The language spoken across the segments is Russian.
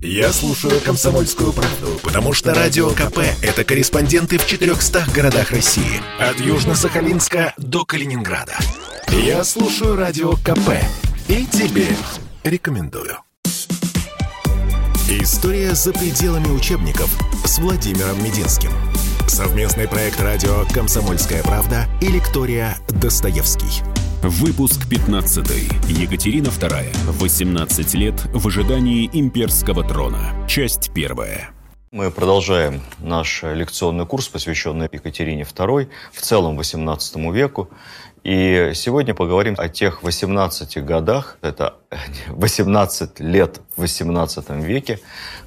Я слушаю «Комсомольскую правду», потому что «Радио КП» — это корреспонденты в 400 городах России. От Южно-Сахалинска до Калининграда. Я слушаю «Радио КП» и тебе рекомендую. История за пределами учебников с Владимиром Мединским. Совместный проект радио «Комсомольская правда» и лектория «Достоевский». Выпуск 15. Екатерина II. 18 лет в ожидании имперского трона. Часть первая. Мы продолжаем наш лекционный курс, посвященный Екатерине II, в целом XVIII веку. И сегодня поговорим о тех 18 годах, это 18 лет в XVIII веке,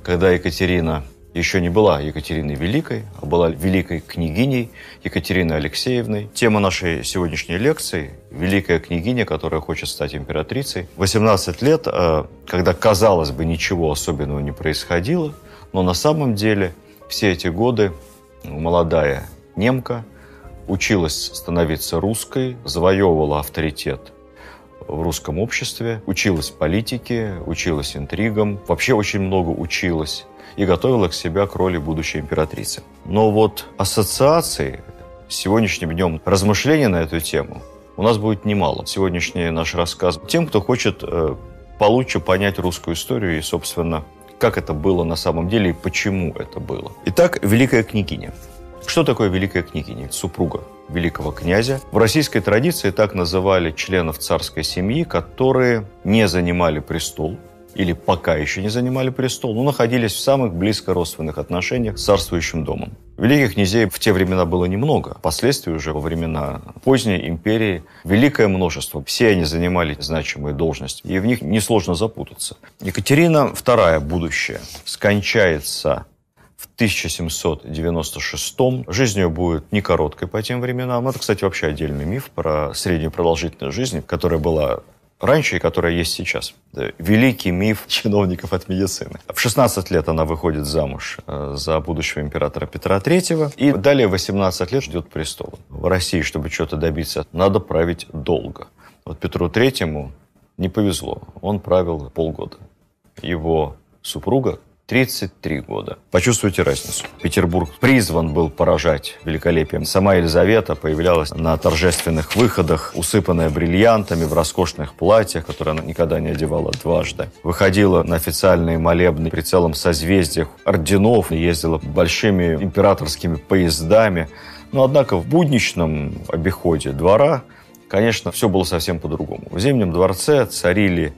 когда Екатерина еще не была Екатериной Великой, а была великой княгиней Екатериной Алексеевной. Тема нашей сегодняшней лекции – великая княгиня, которая хочет стать императрицей. 18 лет, э, когда, казалось бы, ничего особенного не происходило, но на самом деле все эти годы молодая немка училась становиться русской, завоевывала авторитет в русском обществе, училась политике, училась интригам, вообще очень много училась и готовила к себя к роли будущей императрицы. Но вот ассоциации с сегодняшним днем размышления на эту тему у нас будет немало. Сегодняшний наш рассказ тем, кто хочет э, получше понять русскую историю и, собственно, как это было на самом деле и почему это было. Итак, Великая княгиня. Что такое Великая княгиня? Супруга великого князя. В российской традиции так называли членов царской семьи, которые не занимали престол, или пока еще не занимали престол, но находились в самых близко родственных отношениях с царствующим домом. Великих князей в те времена было немного. Впоследствии уже во времена поздней империи великое множество. Все они занимали значимые должности, и в них несложно запутаться. Екатерина II, будущее, скончается в 1796 Жизнь ее будет не короткой по тем временам. Это, кстати, вообще отдельный миф про среднюю продолжительность жизни, которая была раньше и которая есть сейчас. Великий миф чиновников от медицины. В 16 лет она выходит замуж э, за будущего императора Петра III, и далее 18 лет ждет престола. В России, чтобы что-то добиться, надо править долго. Вот Петру Третьему не повезло. Он правил полгода. Его супруга 33 года. Почувствуйте разницу. Петербург призван был поражать великолепием. Сама Елизавета появлялась на торжественных выходах, усыпанная бриллиантами, в роскошных платьях, которые она никогда не одевала дважды. Выходила на официальные молебны при целом созвездиях орденов, ездила большими императорскими поездами. Но, однако, в будничном обиходе двора, конечно, все было совсем по-другому. В Зимнем дворце царили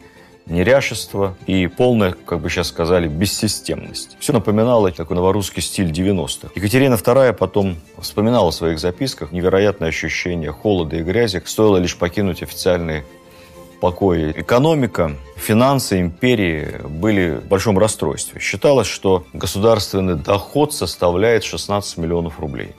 неряшество и полная, как бы сейчас сказали, бессистемность. Все напоминало такой новорусский стиль 90-х. Екатерина II потом вспоминала в своих записках невероятное ощущение холода и грязи. Стоило лишь покинуть официальные покои. Экономика, финансы империи были в большом расстройстве. Считалось, что государственный доход составляет 16 миллионов рублей.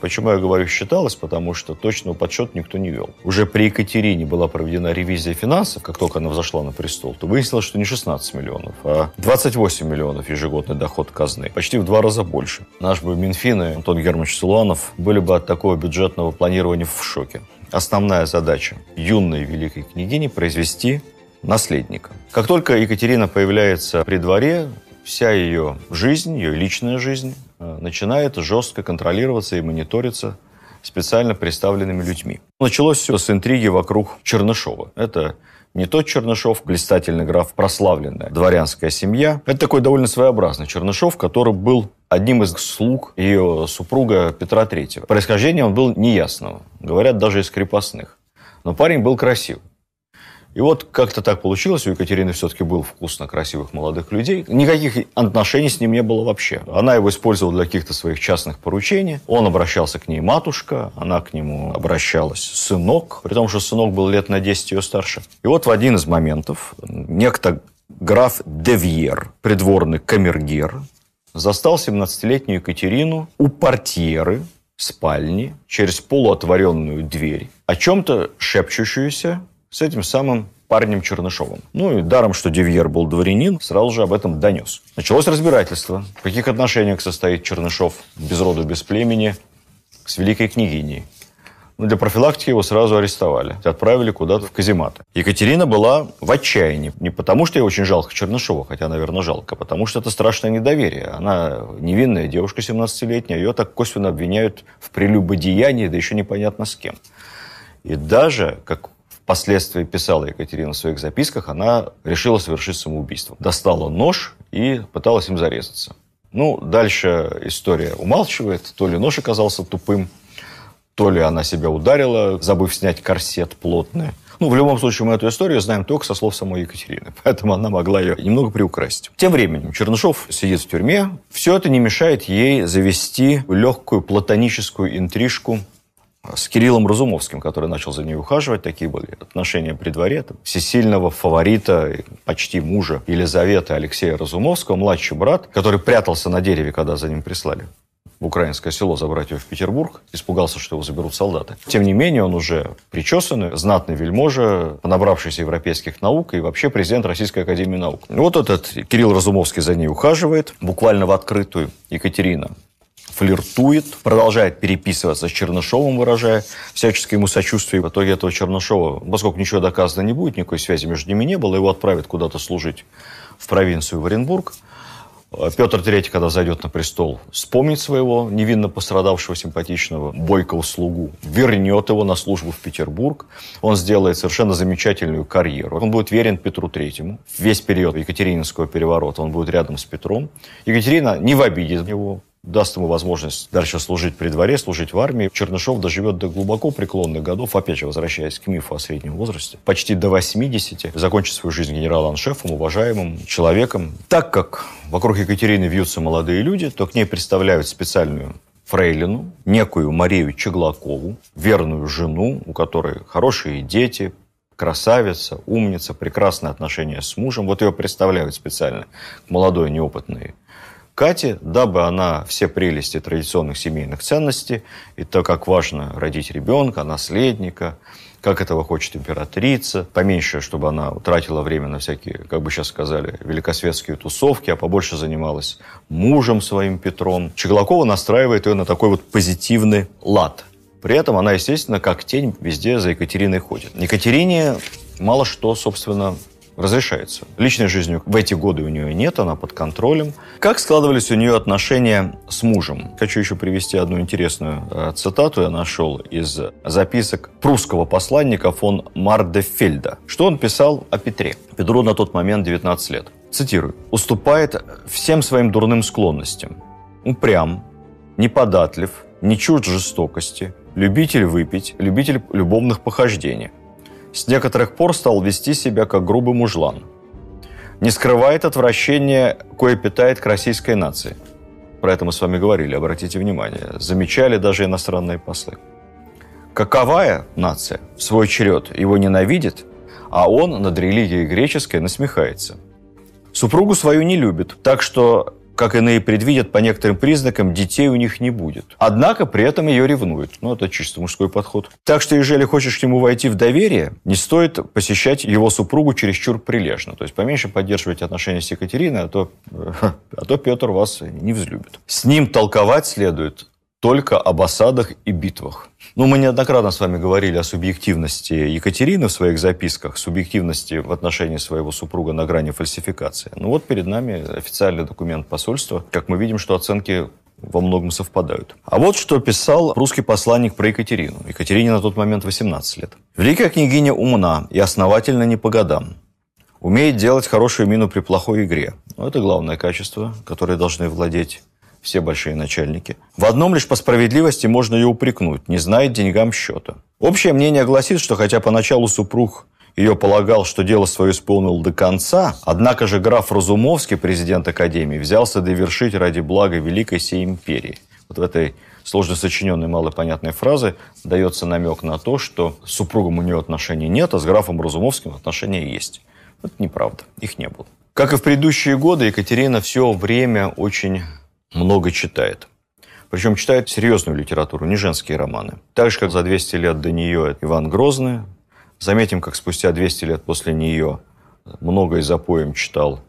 Почему я говорю «считалось»? Потому что точного подсчета никто не вел. Уже при Екатерине была проведена ревизия финансов, как только она взошла на престол, то выяснилось, что не 16 миллионов, а 28 миллионов ежегодный доход казны. Почти в два раза больше. Наш бы Минфин и Антон Германович Силуанов были бы от такого бюджетного планирования в шоке. Основная задача юной великой княгини – произвести наследника. Как только Екатерина появляется при дворе, вся ее жизнь, ее личная жизнь начинает жестко контролироваться и мониториться специально представленными людьми. Началось все с интриги вокруг Чернышова. Это не тот Чернышов, блистательный граф, прославленная дворянская семья. Это такой довольно своеобразный Чернышов, который был одним из слуг ее супруга Петра III. Происхождение он был неясного, говорят, даже из крепостных. Но парень был красивый. И вот как-то так получилось, у Екатерины все-таки был вкус на красивых молодых людей. Никаких отношений с ним не было вообще. Она его использовала для каких-то своих частных поручений. Он обращался к ней матушка, она к нему обращалась сынок, при том, что сынок был лет на 10 ее старше. И вот в один из моментов некто граф Девьер, придворный камергер, застал 17-летнюю Екатерину у портьеры спальни через полуотворенную дверь, о чем-то шепчущуюся с этим самым парнем Чернышовым. Ну и даром, что Девьер был дворянин, сразу же об этом донес. Началось разбирательство. В каких отношениях состоит Чернышов без роду, без племени с великой княгиней. Но для профилактики его сразу арестовали. Отправили куда-то в казематы. Екатерина была в отчаянии. Не потому, что ей очень жалко Чернышова, хотя, наверное, жалко, а потому что это страшное недоверие. Она невинная девушка 17-летняя, ее так косвенно обвиняют в прелюбодеянии, да еще непонятно с кем. И даже, как впоследствии писала Екатерина в своих записках, она решила совершить самоубийство. Достала нож и пыталась им зарезаться. Ну, дальше история умалчивает. То ли нож оказался тупым, то ли она себя ударила, забыв снять корсет плотный. Ну, в любом случае, мы эту историю знаем только со слов самой Екатерины. Поэтому она могла ее немного приукрасить. Тем временем Чернышов сидит в тюрьме. Все это не мешает ей завести легкую платоническую интрижку с Кириллом Разумовским, который начал за ней ухаживать. Такие были отношения при дворе. Там, всесильного фаворита, почти мужа Елизаветы Алексея Разумовского, младший брат, который прятался на дереве, когда за ним прислали в украинское село забрать его в Петербург, испугался, что его заберут солдаты. Тем не менее, он уже причесанный, знатный вельможа, набравшийся европейских наук и вообще президент Российской Академии Наук. Вот этот Кирилл Разумовский за ней ухаживает, буквально в открытую. Екатерина флиртует, продолжает переписываться с Чернышовым, выражая всяческое ему сочувствие. В итоге этого Чернышова, поскольку ничего доказано не будет, никакой связи между ними не было, его отправят куда-то служить в провинцию в Оренбург. Петр III, когда зайдет на престол, вспомнит своего невинно пострадавшего симпатичного бойкого слугу, вернет его на службу в Петербург. Он сделает совершенно замечательную карьеру. Он будет верен Петру III. Весь период Екатерининского переворота он будет рядом с Петром. Екатерина не в обиде его, даст ему возможность дальше служить при дворе, служить в армии. Чернышов доживет до глубоко преклонных годов, опять же, возвращаясь к мифу о среднем возрасте, почти до 80, закончит свою жизнь генерал-аншефом, уважаемым человеком. Так как вокруг Екатерины вьются молодые люди, то к ней представляют специальную фрейлину, некую Марию Чеглакову, верную жену, у которой хорошие дети, красавица, умница, прекрасные отношения с мужем. Вот ее представляют специально молодой, неопытный Кате, дабы она все прелести традиционных семейных ценностей, и то, как важно родить ребенка, наследника, как этого хочет императрица, поменьше, чтобы она тратила время на всякие, как бы сейчас сказали, великосветские тусовки, а побольше занималась мужем своим Петром. Чеглакова настраивает ее на такой вот позитивный лад. При этом она, естественно, как тень везде за Екатериной ходит. Екатерине мало что, собственно, разрешается. Личной жизни в эти годы у нее нет, она под контролем. Как складывались у нее отношения с мужем? Хочу еще привести одну интересную э, цитату, я нашел из записок прусского посланника фон Мардефельда. Что он писал о Петре? Петру на тот момент 19 лет. Цитирую. «Уступает всем своим дурным склонностям. Упрям, неподатлив, не чужд жестокости, любитель выпить, любитель любовных похождений – с некоторых пор стал вести себя как грубый мужлан. Не скрывает отвращения, кое питает к российской нации. Про это мы с вами говорили, обратите внимание. Замечали даже иностранные послы. Каковая нация в свой черед его ненавидит, а он над религией греческой насмехается. Супругу свою не любит, так что как иные предвидят, по некоторым признакам детей у них не будет. Однако при этом ее ревнуют. Ну, это чисто мужской подход. Так что, если хочешь к нему войти в доверие, не стоит посещать его супругу чересчур прилежно. То есть поменьше поддерживать отношения с Екатериной, а то, а то Петр вас не взлюбит. С ним толковать следует только об осадах и битвах. Ну, мы неоднократно с вами говорили о субъективности Екатерины в своих записках, субъективности в отношении своего супруга на грани фальсификации. Ну вот перед нами официальный документ посольства. Как мы видим, что оценки во многом совпадают. А вот что писал русский посланник про Екатерину. Екатерине на тот момент 18 лет. «Великая княгиня умна и основательно не по годам. Умеет делать хорошую мину при плохой игре. Ну, это главное качество, которое должны владеть все большие начальники. В одном лишь по справедливости можно ее упрекнуть, не знает деньгам счета. Общее мнение гласит, что хотя поначалу супруг ее полагал, что дело свое исполнил до конца, однако же граф Разумовский, президент Академии, взялся довершить ради блага Великой сей империи. Вот в этой сложно сочиненной малопонятной фразы дается намек на то, что с супругом у нее отношений нет, а с графом Разумовским отношения есть. Это неправда, их не было. Как и в предыдущие годы, Екатерина все время очень много читает. Причем читает серьезную литературу, не женские романы. Так же, как за 200 лет до нее Иван Грозный. Заметим, как спустя 200 лет после нее много из за поем читал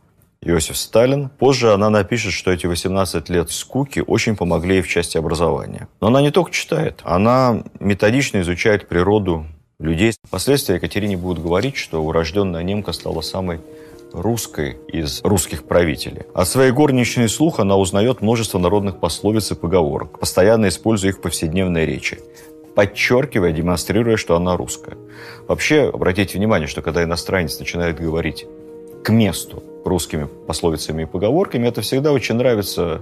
Иосиф Сталин. Позже она напишет, что эти 18 лет скуки очень помогли ей в части образования. Но она не только читает, она методично изучает природу людей. Впоследствии Екатерине будут говорить, что урожденная немка стала самой русской из русских правителей. От своей горничной слух она узнает множество народных пословиц и поговорок, постоянно используя их в повседневной речи подчеркивая, демонстрируя, что она русская. Вообще, обратите внимание, что когда иностранец начинает говорить к месту русскими пословицами и поговорками, это всегда очень нравится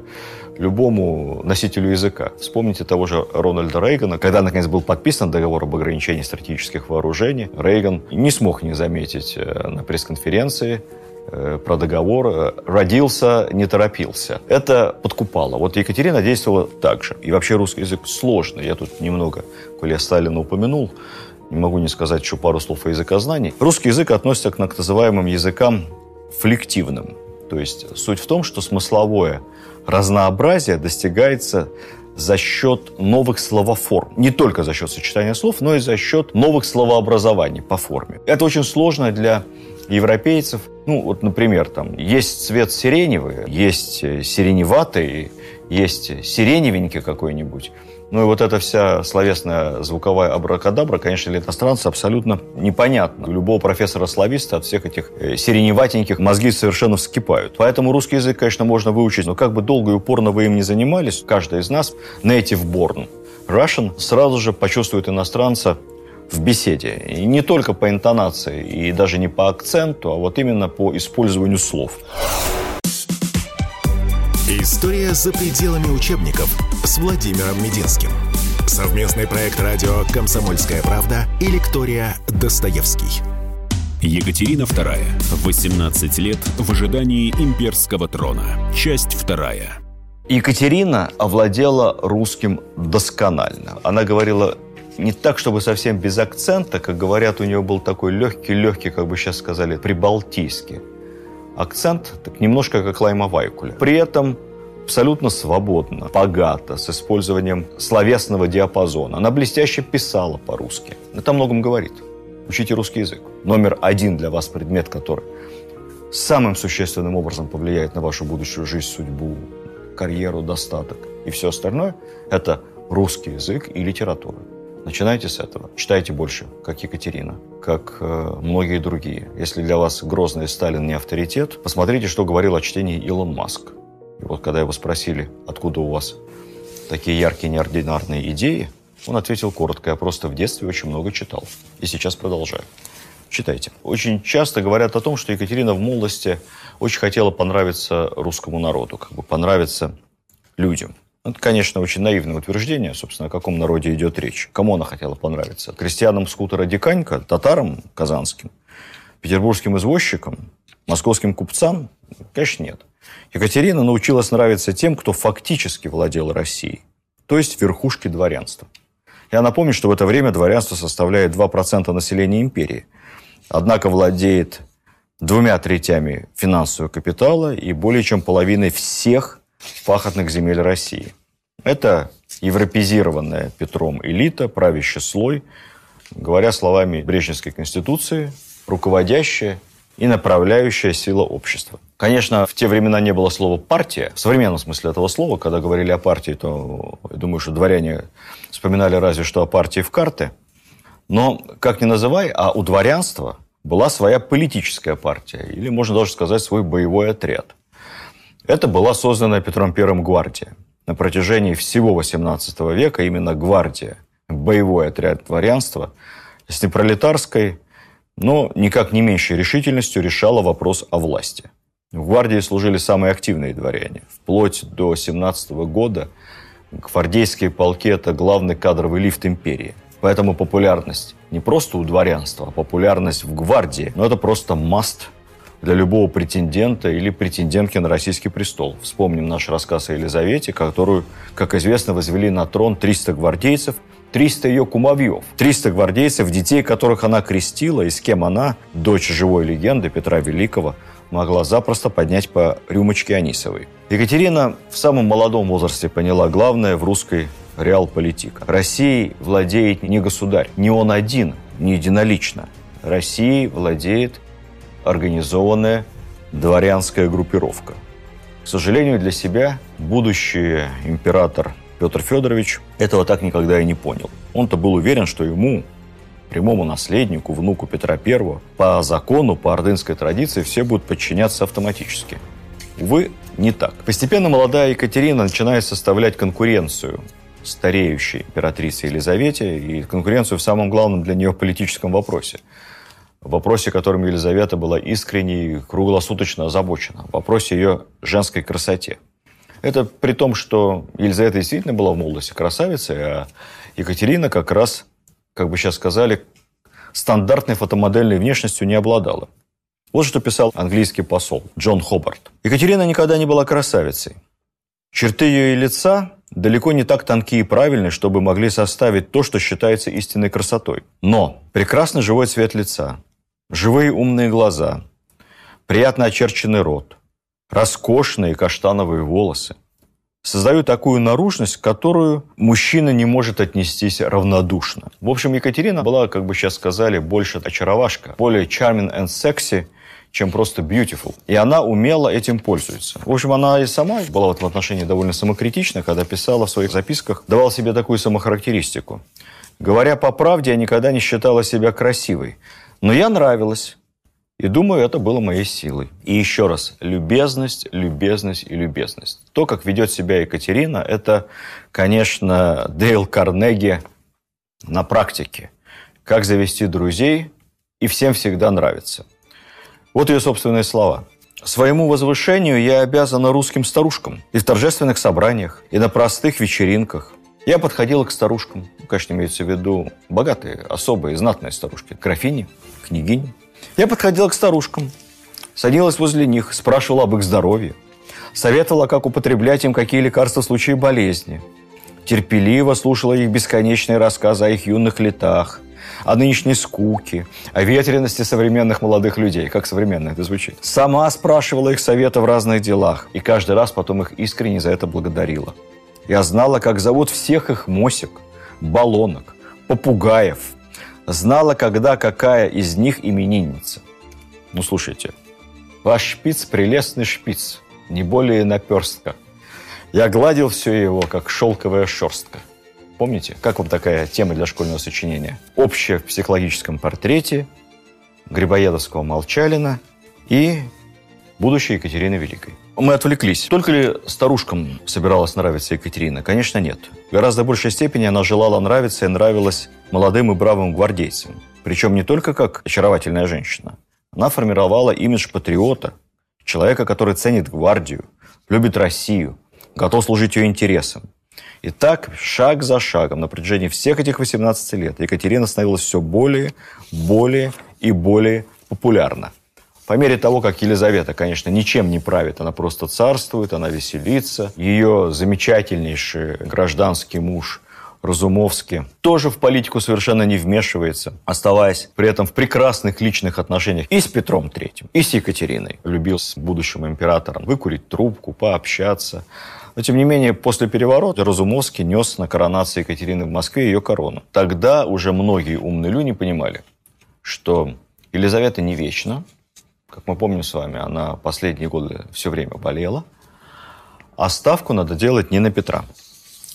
любому носителю языка. Вспомните того же Рональда Рейгана. Когда, наконец, был подписан договор об ограничении стратегических вооружений, Рейган не смог не заметить э, на пресс-конференции Э, про договор э, родился, не торопился. Это подкупало. Вот Екатерина действовала так же. И вообще русский язык сложный. Я тут немного, коли я Сталина упомянул, не могу не сказать еще пару слов о языкознании. Русский язык относится к так называемым языкам флективным. То есть суть в том, что смысловое разнообразие достигается за счет новых словоформ. Не только за счет сочетания слов, но и за счет новых словообразований по форме. Это очень сложно для европейцев. Ну, вот, например, там есть цвет сиреневый, есть э, сиреневатый, есть сиреневенький какой-нибудь. Ну и вот эта вся словесная звуковая абракадабра, конечно, для иностранца абсолютно непонятна. Любого профессора-слависта от всех этих э, сиреневатеньких мозги совершенно вскипают. Поэтому русский язык, конечно, можно выучить, но как бы долго и упорно вы им не занимались, каждый из нас native born Russian сразу же почувствует иностранца в беседе. И не только по интонации, и даже не по акценту, а вот именно по использованию слов. История за пределами учебников с Владимиром Мединским. Совместный проект радио «Комсомольская правда» и лектория «Достоевский». Екатерина II. 18 лет в ожидании имперского трона. Часть вторая. Екатерина овладела русским досконально. Она говорила не так, чтобы совсем без акцента, как говорят, у нее был такой легкий-легкий, как бы сейчас сказали, прибалтийский. Акцент так немножко как Лайма Вайкуля. При этом абсолютно свободно, богато, с использованием словесного диапазона. Она блестяще писала по-русски. Это о многом говорит. Учите русский язык. Номер один для вас предмет, который самым существенным образом повлияет на вашу будущую жизнь, судьбу, карьеру, достаток и все остальное, это русский язык и литература. Начинайте с этого. Читайте больше, как Екатерина, как э, многие другие. Если для вас Грозный Сталин не авторитет, посмотрите, что говорил о чтении Илон Маск. И вот когда его спросили, откуда у вас такие яркие, неординарные идеи, он ответил коротко, я просто в детстве очень много читал. И сейчас продолжаю. Читайте. Очень часто говорят о том, что Екатерина в молодости очень хотела понравиться русскому народу, как бы понравиться людям. Это, конечно, очень наивное утверждение, собственно, о каком народе идет речь. Кому она хотела понравиться? Крестьянам скутера Диканька, татарам казанским, петербургским извозчикам, московским купцам? Конечно, нет. Екатерина научилась нравиться тем, кто фактически владел Россией, то есть верхушки дворянства. Я напомню, что в это время дворянство составляет 2% населения империи, однако владеет двумя третями финансового капитала и более чем половиной всех пахотных земель России. Это европезированная Петром элита, правящий слой, говоря словами Брежневской конституции, руководящая и направляющая сила общества. Конечно, в те времена не было слова «партия». В современном смысле этого слова, когда говорили о партии, то, я думаю, что дворяне вспоминали разве что о партии в карты. Но, как ни называй, а у дворянства была своя политическая партия, или, можно даже сказать, свой боевой отряд – это была создана Петром I гвардия. На протяжении всего XVIII века именно гвардия, боевой отряд дворянства, с непролетарской, но никак не меньшей решительностью решала вопрос о власти. В гвардии служили самые активные дворяне. Вплоть до 17 года гвардейские полки – это главный кадровый лифт империи. Поэтому популярность не просто у дворянства, а популярность в гвардии, но это просто маст для любого претендента или претендентки на российский престол. Вспомним наш рассказ о Елизавете, которую, как известно, возвели на трон 300 гвардейцев, 300 ее кумовьев, 300 гвардейцев, детей, которых она крестила, и с кем она, дочь живой легенды Петра Великого, могла запросто поднять по рюмочке Анисовой. Екатерина в самом молодом возрасте поняла главное в русской реал-политика. Россией владеет не государь, не он один, не единолично. Россией владеет организованная дворянская группировка. К сожалению для себя, будущий император Петр Федорович этого так никогда и не понял. Он-то был уверен, что ему, прямому наследнику, внуку Петра I, по закону, по ордынской традиции, все будут подчиняться автоматически. Увы, не так. Постепенно молодая Екатерина начинает составлять конкуренцию стареющей императрице Елизавете и конкуренцию в самом главном для нее политическом вопросе. В вопросе, которым Елизавета была искренне и круглосуточно озабочена. В вопросе ее женской красоте. Это при том, что Елизавета действительно была в молодости красавицей, а Екатерина как раз, как бы сейчас сказали, стандартной фотомодельной внешностью не обладала. Вот что писал английский посол Джон Хобарт. Екатерина никогда не была красавицей. Черты ее лица далеко не так тонкие и правильные, чтобы могли составить то, что считается истинной красотой. Но прекрасный живой цвет лица, живые умные глаза, приятно очерченный рот, роскошные каштановые волосы создают такую наружность, которую мужчина не может отнестись равнодушно. В общем, Екатерина была, как бы сейчас сказали, больше очаровашка, более charming and sexy – чем просто beautiful. И она умело этим пользуется. В общем, она и сама была в этом отношении довольно самокритична, когда писала в своих записках, давала себе такую самохарактеристику. Говоря по правде, я никогда не считала себя красивой. Но я нравилась. И думаю, это было моей силой. И еще раз, любезность, любезность и любезность. То, как ведет себя Екатерина, это, конечно, Дейл Карнеги на практике. Как завести друзей и всем всегда нравится. Вот ее собственные слова. Своему возвышению я обязана русским старушкам и в торжественных собраниях, и на простых вечеринках. Я подходила к старушкам, конечно, имеется в виду богатые, особые, знатные старушки, графини, княгини. Я подходила к старушкам, садилась возле них, спрашивала об их здоровье, советовала, как употреблять им какие лекарства в случае болезни, терпеливо слушала их бесконечные рассказы о их юных летах, о нынешней скуке, о ветренности современных молодых людей. Как современно это звучит. Сама спрашивала их совета в разных делах, и каждый раз потом их искренне за это благодарила. Я знала, как зовут всех их мосик, баллонок, попугаев. Знала, когда какая из них именинница. Ну, слушайте, ваш шпиц – прелестный шпиц, не более наперстка. Я гладил все его, как шелковая шерстка – Помните? Как вам такая тема для школьного сочинения? Общее в психологическом портрете Грибоедовского Молчалина и будущей Екатерины Великой. Мы отвлеклись. Только ли старушкам собиралась нравиться Екатерина? Конечно, нет. В гораздо большей степени она желала нравиться и нравилась молодым и бравым гвардейцам. Причем не только как очаровательная женщина. Она формировала имидж патриота, человека, который ценит гвардию, любит Россию, готов служить ее интересам. И так, шаг за шагом, на протяжении всех этих 18 лет Екатерина становилась все более, более и более популярна. По мере того, как Елизавета, конечно, ничем не правит, она просто царствует, она веселится. Ее замечательнейший гражданский муж Разумовский тоже в политику совершенно не вмешивается, оставаясь при этом в прекрасных личных отношениях и с Петром Третьим, и с Екатериной. Любил с будущим императором выкурить трубку, пообщаться, но, тем не менее, после переворота Разумовский нес на коронации Екатерины в Москве ее корону. Тогда уже многие умные люди понимали, что Елизавета не вечна. Как мы помним с вами, она последние годы все время болела. А ставку надо делать не на Петра.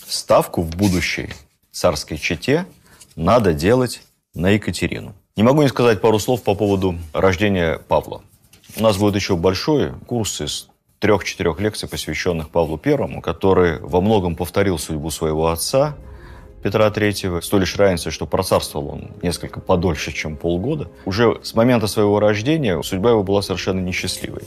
Ставку в будущей царской чете надо делать на Екатерину. Не могу не сказать пару слов по поводу рождения Павла. У нас будет еще большой курс из трех-четырех лекций, посвященных Павлу Первому, который во многом повторил судьбу своего отца, Петра III, с той лишь разницей, что процарствовал он несколько подольше, чем полгода. Уже с момента своего рождения судьба его была совершенно несчастливой.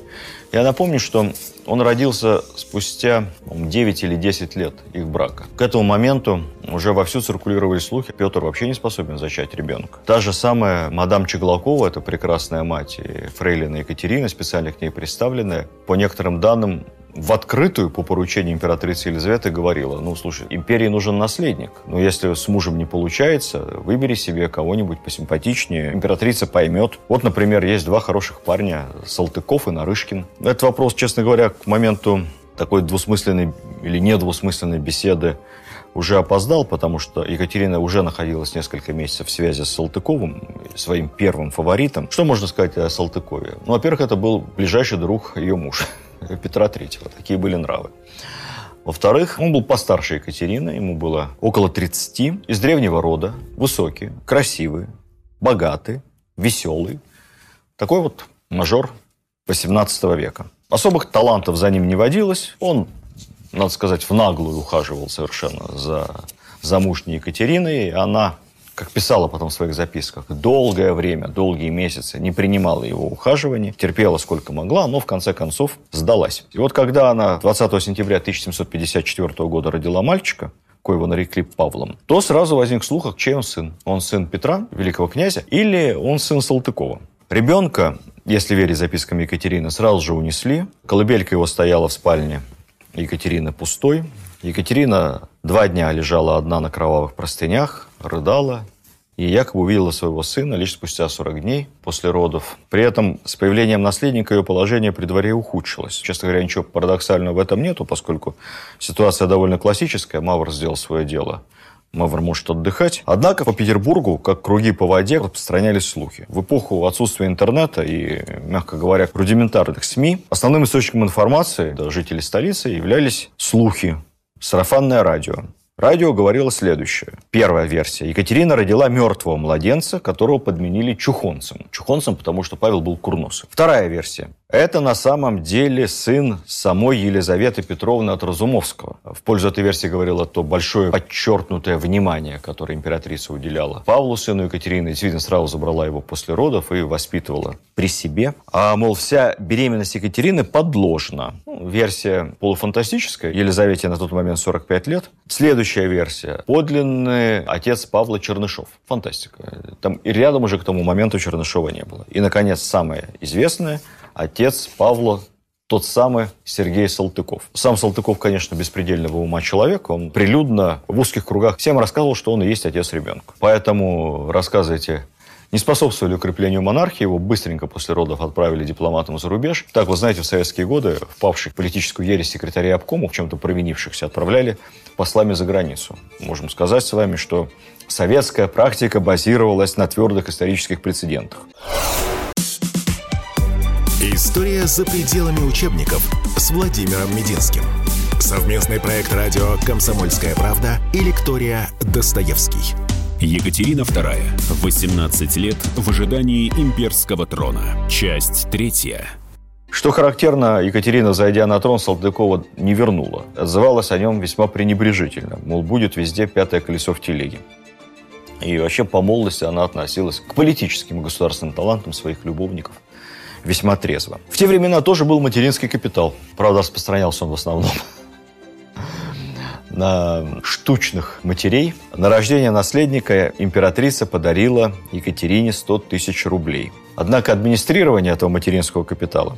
Я напомню, что он родился спустя 9 или 10 лет их брака. К этому моменту уже вовсю циркулировали слухи, Петр вообще не способен зачать ребенка. Та же самая мадам Чеглакова, это прекрасная мать и фрейлина Екатерина, специально к ней представленная, по некоторым данным, в открытую по поручению императрицы Елизаветы говорила, ну, слушай, империи нужен наследник, но если с мужем не получается, выбери себе кого-нибудь посимпатичнее, императрица поймет. Вот, например, есть два хороших парня, Салтыков и Нарышкин. Этот вопрос, честно говоря, к моменту такой двусмысленной или недвусмысленной беседы уже опоздал, потому что Екатерина уже находилась несколько месяцев в связи с Салтыковым, своим первым фаворитом. Что можно сказать о Салтыкове? Ну, во-первых, это был ближайший друг ее мужа, Петра Третьего. Такие были нравы. Во-вторых, он был постарше Екатерины, ему было около 30, из древнего рода, высокий, красивый, богатый, веселый. Такой вот мажор 18 века. Особых талантов за ним не водилось. Он надо сказать, в наглую ухаживал совершенно за замужней Екатериной. Она, как писала потом в своих записках, долгое время, долгие месяцы не принимала его ухаживания, терпела сколько могла, но в конце концов сдалась. И вот когда она 20 сентября 1754 года родила мальчика, коего нарекли Павлом, то сразу возник слух, чей он сын. Он сын Петра, великого князя, или он сын Салтыкова. Ребенка, если верить запискам Екатерины, сразу же унесли. Колыбелька его стояла в спальне Екатерины пустой. Екатерина два дня лежала одна на кровавых простынях, рыдала, и якобы увидела своего сына лишь спустя 40 дней после родов. При этом с появлением наследника ее положение при дворе ухудшилось. Честно говоря, ничего парадоксального в этом нету, поскольку ситуация довольно классическая. Мавр сделал свое дело. Мавр может отдыхать. Однако по Петербургу, как круги по воде, распространялись слухи. В эпоху отсутствия интернета и, мягко говоря, рудиментарных СМИ, основным источником информации для жителей столицы являлись слухи, сарафанное радио. Радио говорило следующее. Первая версия. Екатерина родила мертвого младенца, которого подменили чухонцем. Чухонцем, потому что Павел был курносый. Вторая версия. Это на самом деле сын самой Елизаветы Петровны от Разумовского. В пользу этой версии говорило то большое подчеркнутое внимание, которое императрица уделяла Павлу, сыну Екатерины. Действительно, сразу забрала его после родов и воспитывала при себе. А, мол, вся беременность Екатерины подложна. Ну, версия полуфантастическая. Елизавете на тот момент 45 лет. Следующая версия. Подлинный отец Павла Чернышов. Фантастика. Там и рядом уже к тому моменту Чернышова не было. И, наконец, самое известное – отец Павла тот самый Сергей Салтыков. Сам Салтыков, конечно, беспредельного ума человек. Он прилюдно в узких кругах всем рассказывал, что он и есть отец ребенка. Поэтому рассказы эти не способствовали укреплению монархии. Его быстренько после родов отправили дипломатом за рубеж. Так, вы знаете, в советские годы впавших в политическую ересь секретарей обкома, в чем-то провинившихся, отправляли послами за границу. Можем сказать с вами, что советская практика базировалась на твердых исторических прецедентах. История за пределами учебников с Владимиром Мединским. Совместный проект радио «Комсомольская правда» и лектория «Достоевский». Екатерина II. 18 лет в ожидании имперского трона. Часть третья. Что характерно, Екатерина, зайдя на трон, Салтыкова не вернула. Отзывалась о нем весьма пренебрежительно. Мол, будет везде пятое колесо в телеге. И вообще по молодости она относилась к политическим и государственным талантам своих любовников – весьма трезво. В те времена тоже был материнский капитал. Правда, распространялся он в основном на штучных матерей. На рождение наследника императрица подарила Екатерине 100 тысяч рублей. Однако администрирование этого материнского капитала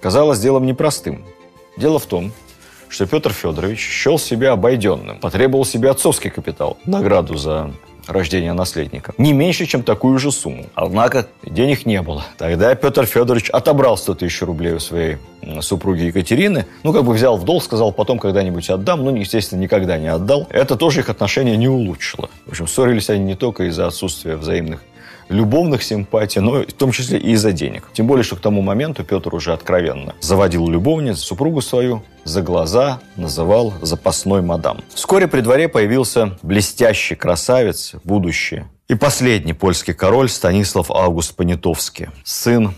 казалось делом непростым. Дело в том, что Петр Федорович счел себя обойденным, потребовал себе отцовский капитал, награду за рождения наследника. Не меньше, чем такую же сумму. Однако денег не было. Тогда Петр Федорович отобрал 100 тысяч рублей у своей супруги Екатерины. Ну, как бы взял в долг, сказал, потом когда-нибудь отдам. Ну, естественно, никогда не отдал. Это тоже их отношения не улучшило. В общем, ссорились они не только из-за отсутствия взаимных любовных симпатий, но в том числе и из-за денег. Тем более, что к тому моменту Петр уже откровенно заводил любовниц, супругу свою, за глаза называл запасной мадам. Вскоре при дворе появился блестящий красавец, будущий и последний польский король Станислав Август Понятовский, сын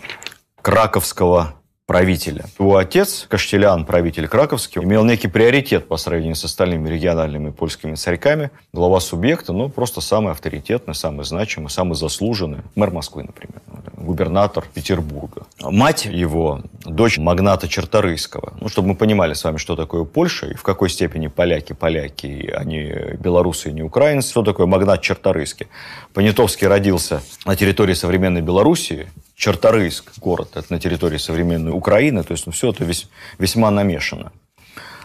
краковского правителя. Его отец, Каштелян, правитель Краковский, имел некий приоритет по сравнению с остальными региональными польскими царьками. Глава субъекта, ну, просто самый авторитетный, самый значимый, самый заслуженный. Мэр Москвы, например. Губернатор Петербурга. Мать его, дочь магната Черторыйского. Ну, чтобы мы понимали с вами, что такое Польша и в какой степени поляки поляки, а не белорусы и не украинцы. Что такое магнат Черторыйский? Понятовский родился на территории современной Белоруссии, Черторыйск, город, это на территории современной Украины, то есть ну, все это весь, весьма намешано.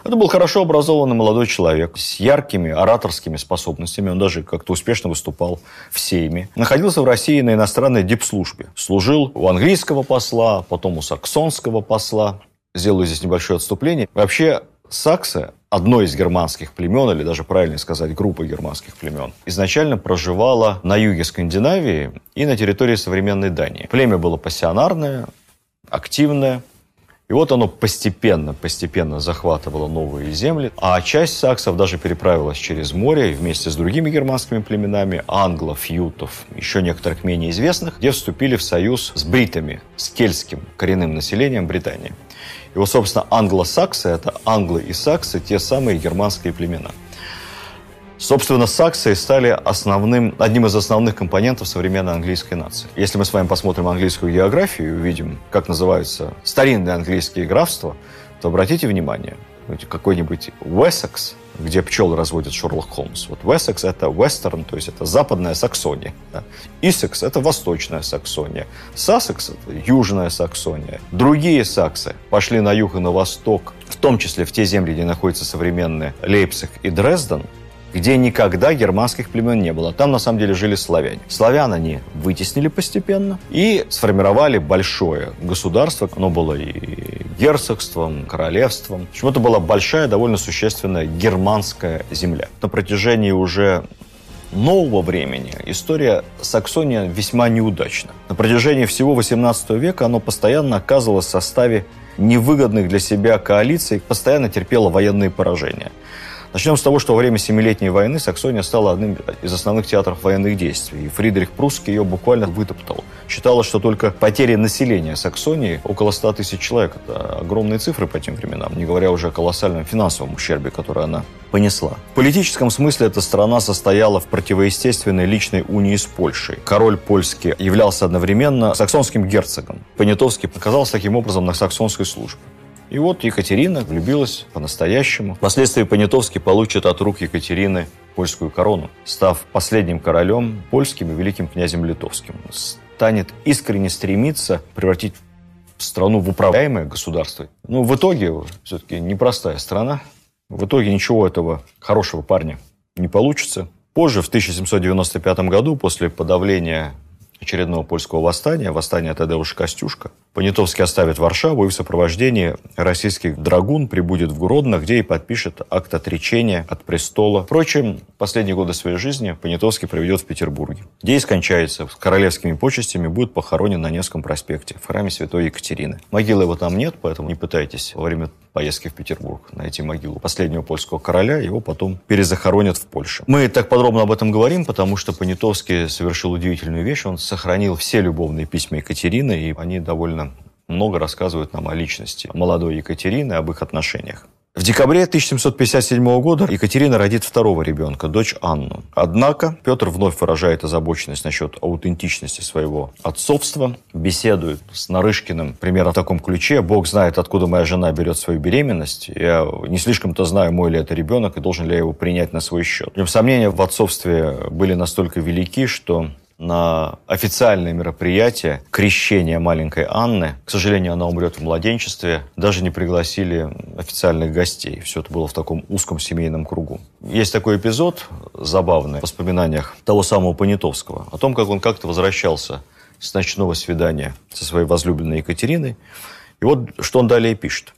Это был хорошо образованный молодой человек с яркими ораторскими способностями. Он даже как-то успешно выступал в Сейме. Находился в России на иностранной дипслужбе. Служил у английского посла, потом у саксонского посла. Сделаю здесь небольшое отступление. Вообще, саксы, одно из германских племен, или даже правильно сказать, группа германских племен, изначально проживала на юге Скандинавии и на территории современной Дании. Племя было пассионарное, активное, и вот оно постепенно, постепенно захватывало новые земли, а часть саксов даже переправилась через море вместе с другими германскими племенами, англов, ютов, еще некоторых менее известных, где вступили в союз с бритами, с кельтским коренным населением Британии. И вот, собственно, англосаксы – это англы и саксы, те самые германские племена – Собственно, саксы стали основным, одним из основных компонентов современной английской нации. Если мы с вами посмотрим английскую географию и увидим, как называются старинные английские графства, то обратите внимание, какой-нибудь Уэссекс, где пчелы разводят Шерлок Холмс. Вот Уэссекс – это вестерн, то есть это западная Саксония. Да. Иссекс – это восточная Саксония. Сассекс – это южная Саксония. Другие саксы пошли на юг и на восток, в том числе в те земли, где находятся современные Лейпциг и Дрезден – где никогда германских племен не было. Там, на самом деле, жили славяне. Славян они вытеснили постепенно и сформировали большое государство. Оно было и герцогством, королевством. В общем, это была большая, довольно существенная германская земля. На протяжении уже нового времени история Саксония весьма неудачна. На протяжении всего XVIII века оно постоянно оказывалось в составе невыгодных для себя коалиций, постоянно терпело военные поражения. Начнем с того, что во время Семилетней войны Саксония стала одним из основных театров военных действий. И Фридрих Прусский ее буквально вытоптал. Считалось, что только потери населения Саксонии около 100 тысяч человек. Это огромные цифры по тем временам, не говоря уже о колоссальном финансовом ущербе, который она понесла. В политическом смысле эта страна состояла в противоестественной личной унии с Польшей. Король польский являлся одновременно саксонским герцогом. Понятовский оказался таким образом на саксонской службе. И вот Екатерина влюбилась по-настоящему. Впоследствии Понятовский получит от рук Екатерины польскую корону, став последним королем польским и великим князем литовским. Станет искренне стремиться превратить страну в управляемое государство. Ну, в итоге, все-таки непростая страна. В итоге ничего этого хорошего парня не получится. Позже, в 1795 году, после подавления очередного польского восстания, восстания Тадеуша Костюшка, Понятовский оставит Варшаву и в сопровождении российских драгун прибудет в Гродно, где и подпишет акт отречения от престола. Впрочем, последние годы своей жизни Понятовский проведет в Петербурге, где и скончается с королевскими почестями, будет похоронен на Невском проспекте в храме Святой Екатерины. Могилы его там нет, поэтому не пытайтесь во время поездки в Петербург найти могилу последнего польского короля, его потом перезахоронят в Польше. Мы так подробно об этом говорим, потому что Понятовский совершил удивительную вещь. Он сохранил все любовные письма Екатерины, и они довольно много рассказывают нам о личности молодой Екатерины, об их отношениях. В декабре 1757 года Екатерина родит второго ребенка, дочь Анну. Однако Петр вновь выражает озабоченность насчет аутентичности своего отцовства, беседует с Нарышкиным примерно в таком ключе. «Бог знает, откуда моя жена берет свою беременность. Я не слишком-то знаю, мой ли это ребенок и должен ли я его принять на свой счет». Сомнения в отцовстве были настолько велики, что на официальное мероприятие крещения маленькой Анны. К сожалению, она умрет в младенчестве. Даже не пригласили официальных гостей. Все это было в таком узком семейном кругу. Есть такой эпизод забавный в воспоминаниях того самого Понятовского о том, как он как-то возвращался с ночного свидания со своей возлюбленной Екатериной. И вот что он далее пишет.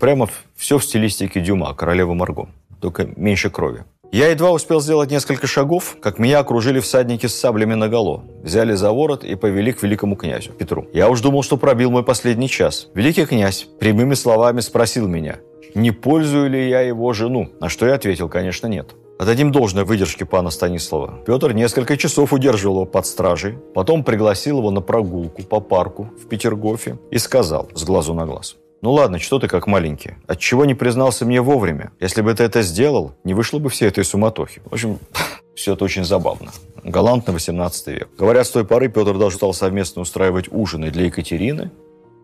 Прямо все в стилистике Дюма, королевы Марго, только меньше крови. Я едва успел сделать несколько шагов, как меня окружили всадники с саблями наголо, взяли за ворот и повели к великому князю Петру. Я уж думал, что пробил мой последний час. Великий князь прямыми словами спросил меня, не пользую ли я его жену, на что я ответил, конечно, нет. Отдадим должное выдержке пана Станислава. Петр несколько часов удерживал его под стражей, потом пригласил его на прогулку по парку в Петергофе и сказал с глазу на глаз. Ну ладно, что ты как маленький? Отчего не признался мне вовремя? Если бы ты это сделал, не вышло бы всей этой суматохи. В общем, все это очень забавно. Галантно 18 век. Говорят, с той поры Петр даже стал совместно устраивать ужины для Екатерины,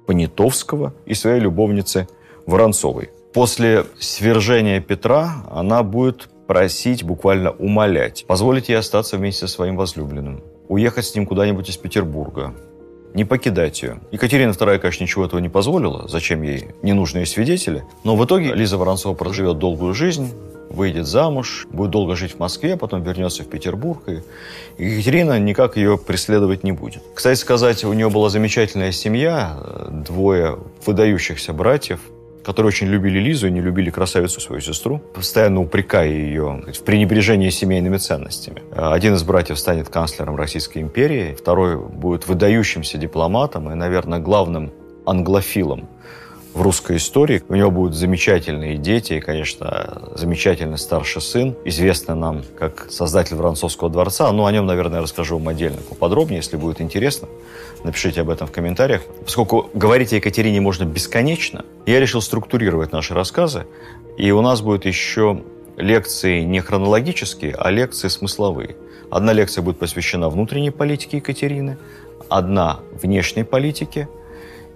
Понятовского и своей любовницы Воронцовой. После свержения Петра она будет просить, буквально умолять, позволить ей остаться вместе со своим возлюбленным, уехать с ним куда-нибудь из Петербурга, не покидать ее. Екатерина II, конечно, ничего этого не позволила, зачем ей ненужные свидетели. Но в итоге Лиза Воронцова проживет долгую жизнь, выйдет замуж, будет долго жить в Москве, потом вернется в Петербург, и Екатерина никак ее преследовать не будет. Кстати сказать, у нее была замечательная семья, двое выдающихся братьев, которые очень любили Лизу и не любили красавицу свою сестру, постоянно упрекая ее в пренебрежении семейными ценностями. Один из братьев станет канцлером Российской империи, второй будет выдающимся дипломатом и, наверное, главным англофилом в русской истории. У него будут замечательные дети и, конечно, замечательный старший сын, известный нам как создатель Воронцовского дворца. Ну, о нем, наверное, расскажу вам отдельно поподробнее, если будет интересно. Напишите об этом в комментариях. Поскольку говорить о Екатерине можно бесконечно, я решил структурировать наши рассказы. И у нас будет еще лекции не хронологические, а лекции смысловые. Одна лекция будет посвящена внутренней политике Екатерины, одна внешней политике –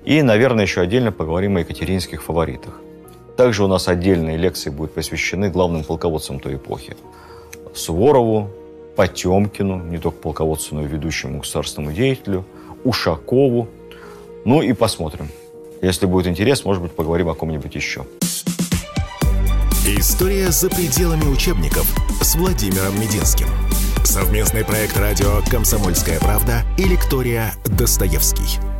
и, наверное, еще отдельно поговорим о екатеринских фаворитах. Также у нас отдельные лекции будут посвящены главным полководцам той эпохи. Суворову, Потемкину, не только полководцу, но и ведущему государственному деятелю, Ушакову. Ну и посмотрим. Если будет интерес, может быть, поговорим о ком-нибудь еще. История за пределами учебников с Владимиром Мединским. Совместный проект радио «Комсомольская правда» и лектория «Достоевский».